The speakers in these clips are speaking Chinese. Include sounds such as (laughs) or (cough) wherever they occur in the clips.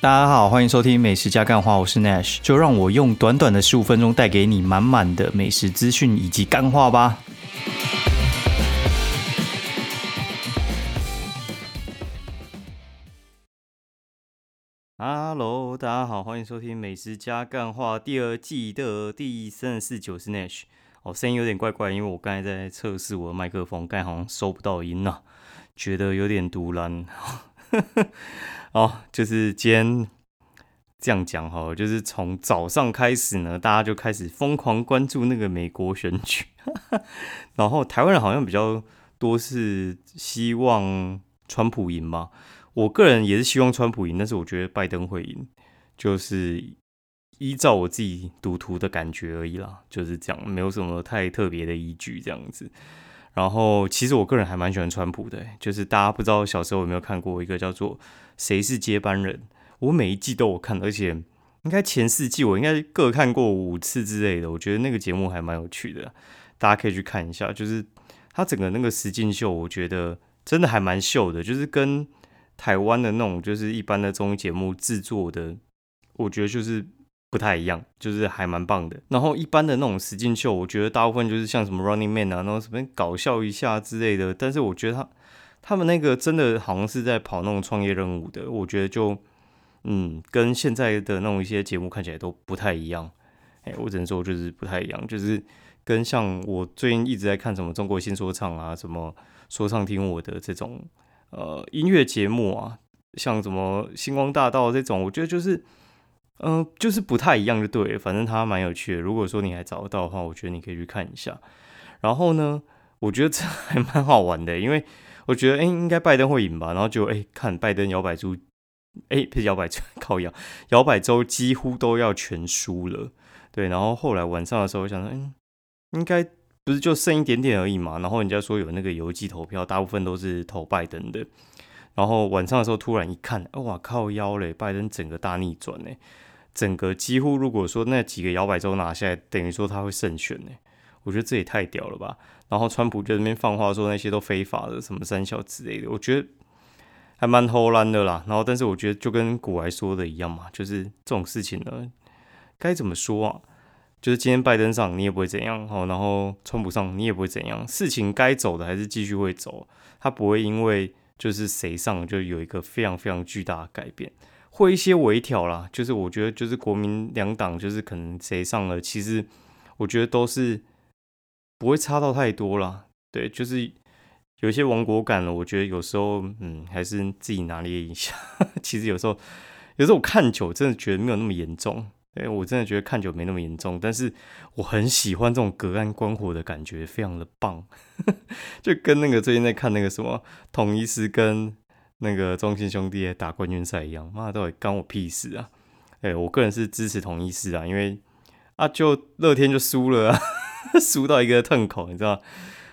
大家好，欢迎收听美食加干话，我是 Nash，就让我用短短的十五分钟带给你满满的美食资讯以及干话吧。Hello，大家好，欢迎收听美食加干话第二季的第三十四九是 Nash。哦，声音有点怪怪，因为我刚才在测试我的麦克风，刚才好像收不到音呐，觉得有点独蓝。(laughs) 哦，就是今天这样讲哈，就是从早上开始呢，大家就开始疯狂关注那个美国选举，(laughs) 然后台湾人好像比较多是希望川普赢嘛。我个人也是希望川普赢，但是我觉得拜登会赢，就是依照我自己赌徒的感觉而已啦，就是这样，没有什么太特别的依据这样子。然后其实我个人还蛮喜欢川普的，就是大家不知道小时候有没有看过一个叫做《谁是接班人》，我每一季都有看，而且应该前四季我应该各看过五次之类的，我觉得那个节目还蛮有趣的，大家可以去看一下。就是他整个那个实境秀，我觉得真的还蛮秀的，就是跟。台湾的那种就是一般的综艺节目制作的，我觉得就是不太一样，就是还蛮棒的。然后一般的那种实境秀，我觉得大部分就是像什么 Running Man 啊，然后什么搞笑一下之类的。但是我觉得他他们那个真的好像是在跑那种创业任务的，我觉得就嗯，跟现在的那种一些节目看起来都不太一样。哎，我只能说就是不太一样，就是跟像我最近一直在看什么中国新说唱啊，什么说唱听我的这种。呃，音乐节目啊，像什么星光大道这种，我觉得就是，嗯，就是不太一样，就对。反正它蛮有趣的。如果说你还找得到的话，我觉得你可以去看一下。然后呢，我觉得这还蛮好玩的，因为我觉得，哎，应该拜登会赢吧。然后就，哎，看拜登摇摆州，哎，不是摇摆州，(laughs) 靠摇，摇摆州几乎都要全输了。对，然后后来晚上的时候，我想说，嗯，应该。不是就剩一点点而已嘛？然后人家说有那个邮寄投票，大部分都是投拜登的。然后晚上的时候突然一看，哇靠腰嘞！拜登整个大逆转呢，整个几乎如果说那几个摇摆州拿下来，等于说他会胜选呢。我觉得这也太屌了吧！然后川普就那边放话说那些都非法的，什么三小之类的，我觉得还蛮偷懒的啦。然后但是我觉得就跟古来说的一样嘛，就是这种事情呢，该怎么说啊？就是今天拜登上你也不会怎样，哦，然后川普上你也不会怎样，事情该走的还是继续会走，他不会因为就是谁上就有一个非常非常巨大的改变，会一些微调啦。就是我觉得就是国民两党就是可能谁上了，其实我觉得都是不会差到太多啦。对，就是有一些亡国感了，我觉得有时候嗯还是自己拿捏一下。(laughs) 其实有时候有时候我看久真的觉得没有那么严重。哎，我真的觉得看久没那么严重，但是我很喜欢这种隔岸观火的感觉，非常的棒，(laughs) 就跟那个最近在看那个什么统一师跟那个中信兄弟打冠军赛一样，妈到底关我屁事啊！哎，我个人是支持统一师啊，因为啊，就乐天就输了啊，(laughs) 输到一个痛口，你知道？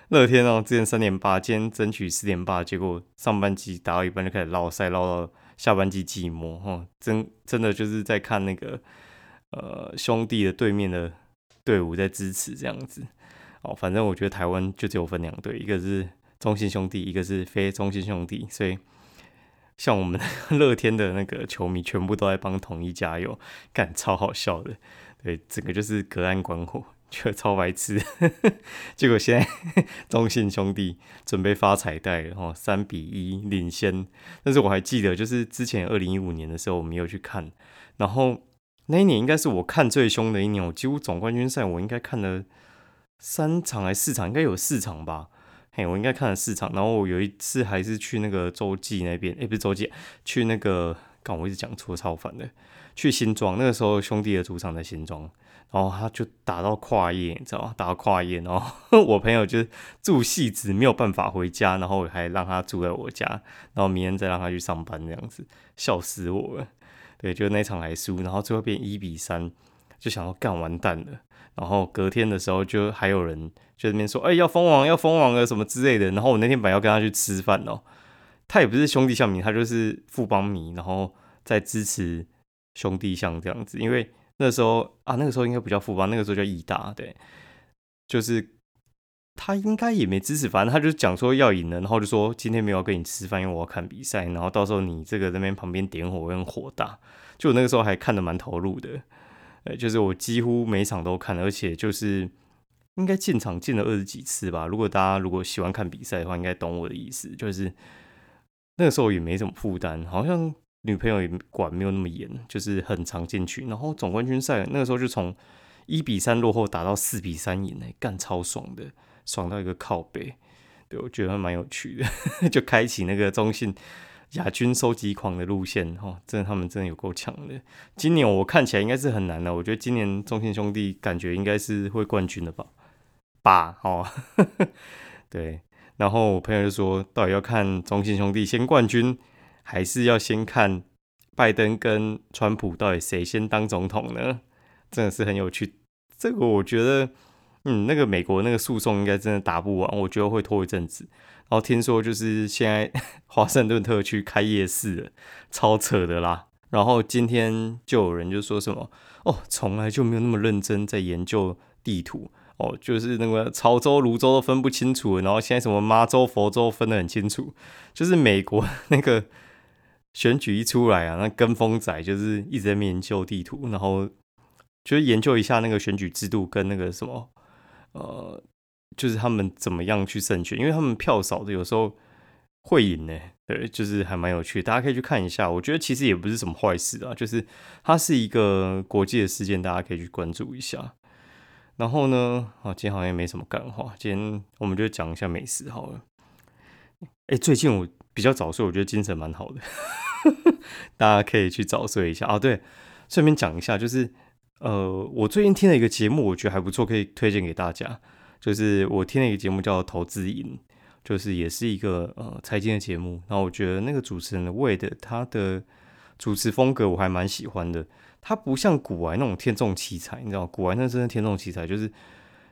乐天哦，之前三点八，今天争取四点八，结果上半季打到一半就开始捞赛，捞到下半季寂寞，哈，真真的就是在看那个。呃，兄弟的对面的队伍在支持这样子哦，反正我觉得台湾就只有分两队，一个是中信兄弟，一个是非中信兄弟，所以像我们 (laughs) 乐天的那个球迷全部都在帮统一加油，干超好笑的，对，整个就是隔岸观火，觉得超白痴。(laughs) 结果现在 (laughs) 中信兄弟准备发彩带了哦，三比一领先，但是我还记得就是之前二零一五年的时候我没有去看，然后。那一年应该是我看最凶的一年，我几乎总冠军赛我应该看了三场还是四场，应该有四场吧。嘿，我应该看了四场，然后我有一次还是去那个洲际那边，哎，不是洲际，去那个，刚我一直讲错，超烦的。去新庄，那个时候兄弟的主场在新庄，然后他就打到跨夜，你知道吗？打到跨夜，然后 (laughs) 我朋友就是住戏子，没有办法回家，然后我还让他住在我家，然后明天再让他去上班，这样子，笑死我了。对，就那场还输，然后最后变一比三，就想要干完蛋了。然后隔天的时候，就还有人就那边说：“哎，要封王，要封王了什么之类的。”然后我那天本来要跟他去吃饭哦，他也不是兄弟象迷，他就是富邦迷，然后在支持兄弟象这样子。因为那时候啊，那个时候应该不叫富邦，那个时候叫义大，对，就是他应该也没支持，反正他就讲说要赢了，然后就说今天没有跟你吃饭，因为我要看比赛，然后到时候你这个那边旁边点火，我很火大。就我那个时候还看的蛮投入的，呃，就是我几乎每场都看，而且就是应该进场进了二十几次吧。如果大家如果喜欢看比赛的话，应该懂我的意思，就是那个时候也没什么负担，好像女朋友也管没有那么严，就是很常进去。然后总冠军赛那个时候就从一比三落后打到四比三赢，哎，干超爽的。爽到一个靠背，对我觉得蛮有趣的，(laughs) 就开启那个中信亚军收集狂的路线哈，真的他们真的有够强的。今年我看起来应该是很难的，我觉得今年中信兄弟感觉应该是会冠军的吧，吧哦，(laughs) 对。然后我朋友就说，到底要看中信兄弟先冠军，还是要先看拜登跟川普到底谁先当总统呢？真的是很有趣，这个我觉得。嗯，那个美国那个诉讼应该真的打不完，我觉得会拖一阵子。然后听说就是现在 (laughs) 华盛顿特区开夜市了，超扯的啦。然后今天就有人就说什么哦，从来就没有那么认真在研究地图哦，就是那个潮州、泸州都分不清楚，然后现在什么妈州、佛州分得很清楚。就是美国 (laughs) 那个选举一出来啊，那跟风仔就是一直在研究地图，然后就是研究一下那个选举制度跟那个什么。呃，就是他们怎么样去胜选，因为他们票少的有时候会赢呢。对，就是还蛮有趣，大家可以去看一下。我觉得其实也不是什么坏事啊，就是它是一个国际的事件，大家可以去关注一下。然后呢，啊，今天好像也没什么干话，今天我们就讲一下美食好了。哎，最近我比较早睡，我觉得精神蛮好的，(laughs) 大家可以去早睡一下啊。对，顺便讲一下，就是。呃，我最近听了一个节目，我觉得还不错，可以推荐给大家。就是我听了一个节目叫《投资营》，就是也是一个呃财经的节目。然后我觉得那个主持人的味的他的主持风格我还蛮喜欢的。他不像古玩那种天纵奇才，你知道，古玩那真的天纵奇才，就是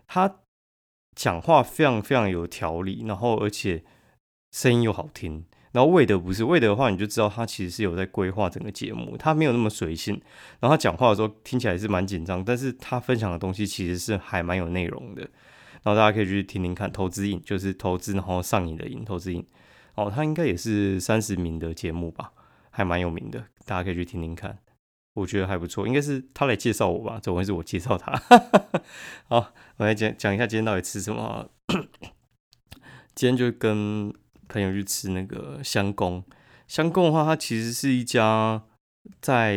他讲话非常非常有条理，然后而且声音又好听。然后魏德不是魏德的话，你就知道他其实是有在规划整个节目，他没有那么随性。然后他讲话的时候听起来是蛮紧张，但是他分享的东西其实是还蛮有内容的。然后大家可以去听听看，投资瘾就是投资，然后上瘾的瘾，投资瘾。哦，他应该也是三十名的节目吧，还蛮有名的，大家可以去听听看，我觉得还不错。应该是他来介绍我吧，总会是我介绍他？(laughs) 好，我来讲讲一下今天到底吃什么。(coughs) 今天就跟。朋友去吃那个香宫，香宫的话，它其实是一家在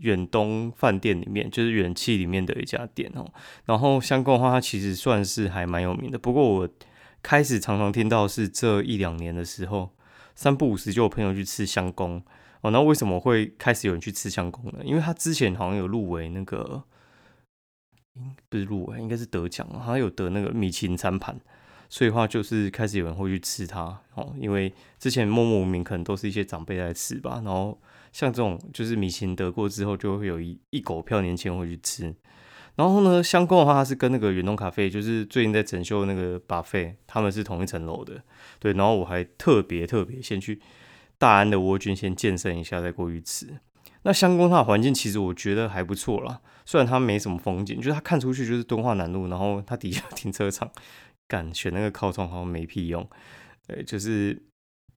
远东饭店里面，就是远气里面的一家店哦。然后香宫的话，它其实算是还蛮有名的。不过我开始常常听到是这一两年的时候，三不五时就有朋友去吃香宫哦。那为什么会开始有人去吃香宫呢？因为他之前好像有入围那个，不是入围，应该是得奖，好像有得那个米其林餐盘。所以话就是开始有人会去吃它哦，因为之前默默无名可能都是一些长辈在吃吧。然后像这种就是米其林得过之后，就会有一一狗票年轻人会去吃。然后呢，香宫的话，它是跟那个远东咖啡，就是最近在整修那个巴菲，他们是同一层楼的。对，然后我还特别特别先去大安的蜗居先健身一下，再过去吃。那香宫它的环境其实我觉得还不错啦，虽然它没什么风景，就是它看出去就是敦化南路，然后它底下停车场。敢选那个靠窗好像没屁用，对，就是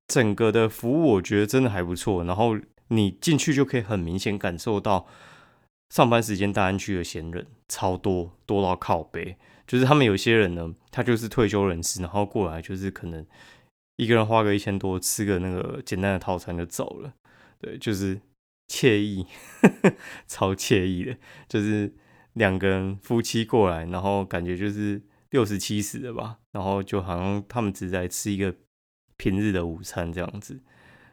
整个的服务我觉得真的还不错。然后你进去就可以很明显感受到上班时间大安区的闲人超多，多到靠背。就是他们有些人呢，他就是退休人士，然后过来就是可能一个人花个一千多吃个那个简单的套餐就走了，对，就是惬意，(laughs) 超惬意的，就是两个人夫妻过来，然后感觉就是。六十七十的吧，然后就好像他们只在吃一个平日的午餐这样子，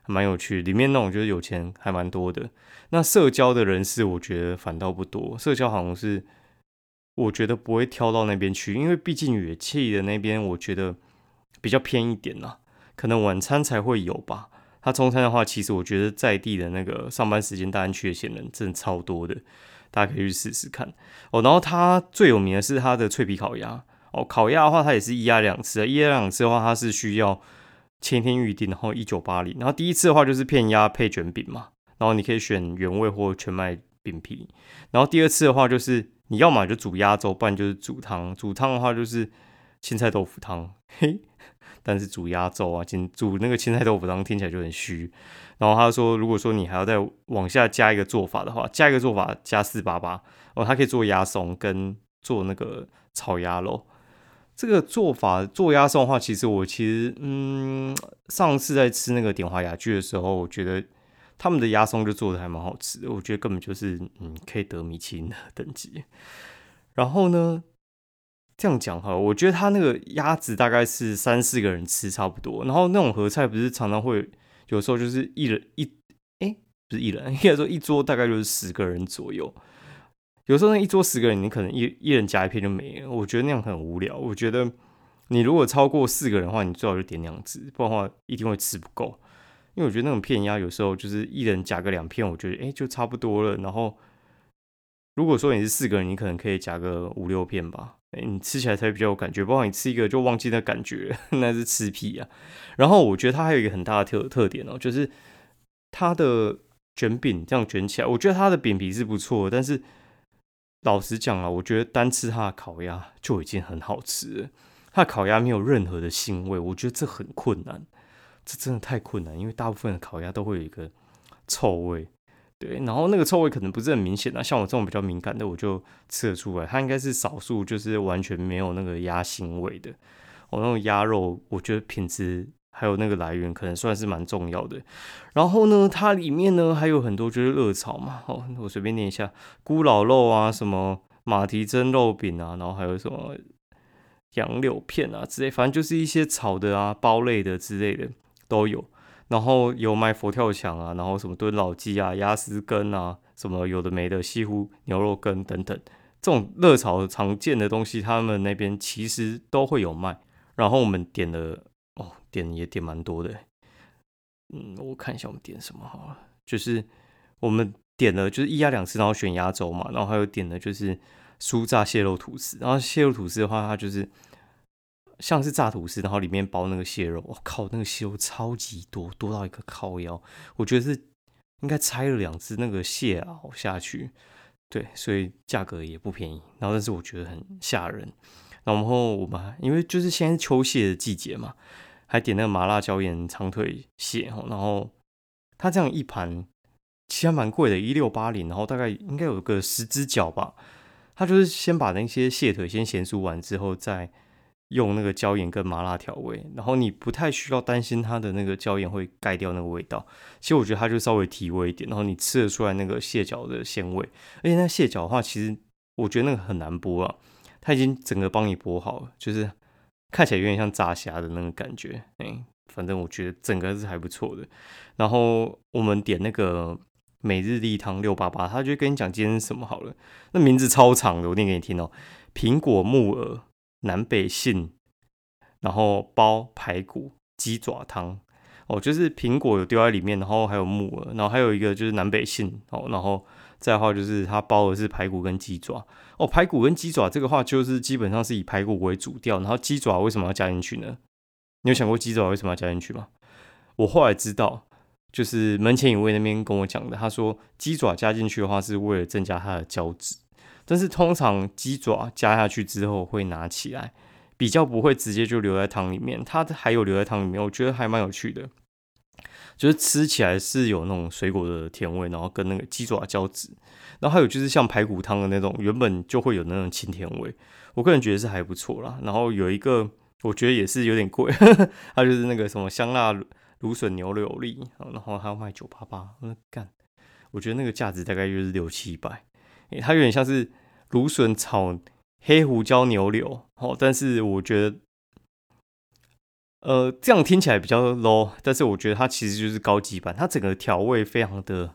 蛮有趣。里面那种就是有钱还蛮多的。那社交的人士，我觉得反倒不多。社交好像是我觉得不会挑到那边去，因为毕竟乐器的那边我觉得比较偏一点啦，可能晚餐才会有吧。他中餐的话，其实我觉得在地的那个上班时间大安区的闲人真的超多的，大家可以去试试看哦。然后他最有名的是他的脆皮烤鸭。哦，烤鸭的话，它也是一鸭两吃。一鸭两吃的话，它是需要前天预定，然后一九八零。然后第一次的话就是片鸭配卷饼嘛，然后你可以选原味或全麦饼皮。然后第二次的话就是你要么就煮鸭粥，不然就是煮汤。煮汤的话就是青菜豆腐汤，嘿，但是煮鸭粥啊，煮那个青菜豆腐汤听起来就很虚。然后他说，如果说你还要再往下加一个做法的话，加一个做法加四八八哦，它可以做鸭松跟做那个炒鸭肉。这个做法做鸭松的话，其实我其实嗯，上次在吃那个点华雅居的时候，我觉得他们的鸭松就做的还蛮好吃的，我觉得根本就是嗯，可以得米其林的等级。然后呢，这样讲哈，我觉得他那个鸭子大概是三四个人吃差不多。然后那种合菜不是常常会有时候就是一人一哎，不是一人，应该说一桌大概就是十个人左右。有时候那一桌十个人，你可能一一人夹一片就没了。我觉得那样很无聊。我觉得你如果超过四个人的话，你最好就点两只，不然的话一定会吃不够。因为我觉得那种片鸭有时候就是一人夹个两片，我觉得哎就差不多了。然后如果说你是四个人，你可能可以夹个五六片吧，哎你吃起来才比较有感觉。不然你吃一个就忘记那感觉，(laughs) 那是吃屁啊。然后我觉得它还有一个很大的特特点哦，就是它的卷饼这样卷起来，我觉得它的饼皮是不错，但是。老实讲啊，我觉得单吃它的烤鸭就已经很好吃了。它的烤鸭没有任何的腥味，我觉得这很困难，这真的太困难。因为大部分的烤鸭都会有一个臭味，对，然后那个臭味可能不是很明显啊。像我这种比较敏感的，我就吃得出来。它应该是少数，就是完全没有那个鸭腥味的。我那种鸭肉，我觉得品质。还有那个来源可能算是蛮重要的，然后呢，它里面呢还有很多就是热炒嘛，哦，我随便念一下，咕老肉啊，什么马蹄蒸肉饼啊，然后还有什么杨柳片啊之类，反正就是一些炒的啊、包类的之类的都有，然后有卖佛跳墙啊，然后什么炖老鸡啊、鸭丝羹啊，什么有的没的西湖牛肉羹等等，这种热炒常见的东西，他们那边其实都会有卖，然后我们点了。哦，点也点蛮多的，嗯，我看一下我们点什么好了，就是我们点了就是一鸭两次，然后选压轴嘛，然后还有点的就是酥炸蟹肉吐司，然后蟹肉吐司的话，它就是像是炸吐司，然后里面包那个蟹肉，我靠，那个蟹肉超级多，多到一个靠腰，我觉得是应该拆了两只那个蟹螯下去，对，所以价格也不便宜，然后但是我觉得很吓人，然后我们因为就是现在秋蟹的季节嘛。还点那个麻辣椒盐长腿蟹哦，然后它这样一盘其实蛮贵的，一六八零，然后大概应该有个十只脚吧。它就是先把那些蟹腿先咸酥完之后，再用那个椒盐跟麻辣调味，然后你不太需要担心它的那个椒盐会盖掉那个味道。其实我觉得它就稍微提味一点，然后你吃得出来那个蟹脚的鲜味。而且那蟹脚的话，其实我觉得那个很难剥啊，它已经整个帮你剥好了，就是。看起来有点像炸虾的那个感觉，哎，反正我觉得整个是还不错的。然后我们点那个每日例汤六八八，他就跟你讲今天是什么好了。那名字超长的，我念给你听哦：苹果木耳南北杏，然后包排骨鸡爪汤。哦，就是苹果有丢在里面，然后还有木耳，然后还有一个就是南北杏。哦，然后再的话就是它包的是排骨跟鸡爪。哦，排骨跟鸡爪这个话就是基本上是以排骨为主调，然后鸡爪为什么要加进去呢？你有想过鸡爪为什么要加进去吗？我后来知道，就是门前有位那边跟我讲的，他说鸡爪加进去的话是为了增加它的胶质，但是通常鸡爪加下去之后会拿起来，比较不会直接就留在汤里面，它还有留在汤里面，我觉得还蛮有趣的。就是吃起来是有那种水果的甜味，然后跟那个鸡爪交织，然后还有就是像排骨汤的那种，原本就会有那种清甜味，我个人觉得是还不错啦。然后有一个我觉得也是有点贵，(laughs) 它就是那个什么香辣芦笋牛柳粒，然后还要卖九八八，我干，我觉得那个价值大概就是六七百，它有点像是芦笋炒黑胡椒牛柳，哦，但是我觉得。呃，这样听起来比较 low，但是我觉得它其实就是高级版。它整个调味非常的，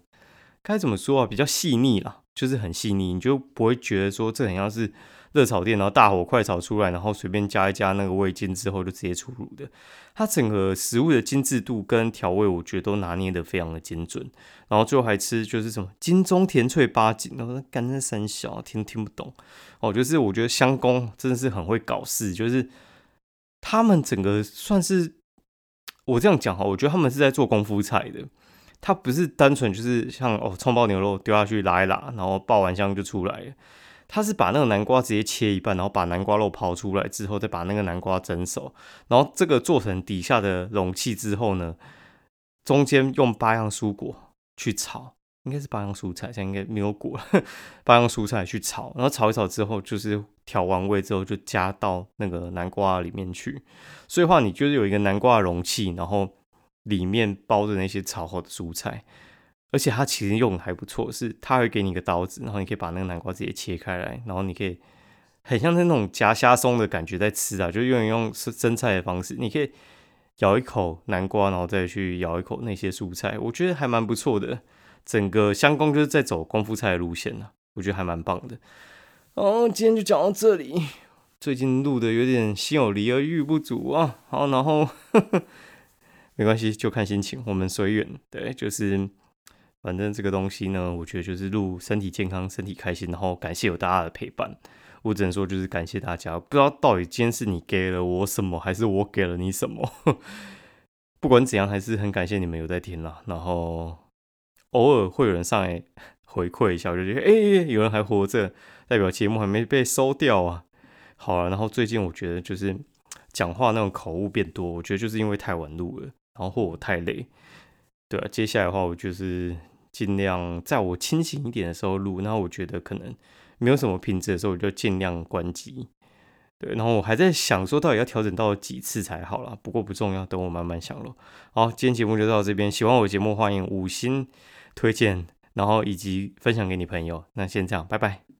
该怎么说啊？比较细腻啦，就是很细腻，你就不会觉得说这很像是热炒店，然后大火快炒出来，然后随便加一加那个味精之后就直接出炉的。它整个食物的精致度跟调味，我觉得都拿捏的非常的精准。然后最后还吃就是什么金中甜脆八锦，然后干那三小听听不懂哦，就是我觉得香工真的是很会搞事，就是。他们整个算是我这样讲哈，我觉得他们是在做功夫菜的。它不是单纯就是像哦，葱爆牛肉丢下去拉一拉，然后爆完香就出来了。他是把那个南瓜直接切一半，然后把南瓜肉刨出来之后，再把那个南瓜蒸熟，然后这个做成底下的容器之后呢，中间用八样蔬果去炒，应该是八样蔬菜，现在应该没有果了，(laughs) 八样蔬菜去炒，然后炒一炒之后，就是调完味之后就加到那个南瓜里面去，所以话你就是有一个南瓜容器，然后里面包着那些炒好的蔬菜。而且它其实用的还不错，是它会给你一个刀子，然后你可以把那个南瓜直接切开来，然后你可以很像是那种夹虾松的感觉在吃啊，就用用生菜的方式，你可以咬一口南瓜，然后再去咬一口那些蔬菜，我觉得还蛮不错的。整个香工就是在走功夫菜的路线呢，我觉得还蛮棒的。哦，今天就讲到这里，最近录的有点心有余而欲不足啊。好，然后 (laughs) 没关系，就看心情，我们随缘。对，就是。反正这个东西呢，我觉得就是录身体健康、身体开心，然后感谢有大家的陪伴。我只能说就是感谢大家。不知道到底今天是你给了我什么，还是我给了你什么？(laughs) 不管怎样，还是很感谢你们有在听啦。然后偶尔会有人上来 (laughs) 回馈一下，我就觉得哎，有人还活着，代表节目还没被收掉啊。好了，然后最近我觉得就是 (tsk) 讲话那种口误变多，我觉得就是因为太晚录了，然后或我太累。对啊，接下来的话，我就是。尽量在我清醒一点的时候录，然后我觉得可能没有什么品质的时候，我就尽量关机。对，然后我还在想说，到底要调整到几次才好了。不过不重要，等我慢慢想咯。好，今天节目就到这边。喜欢我节目，欢迎五星推荐，然后以及分享给你朋友。那先这样，拜拜。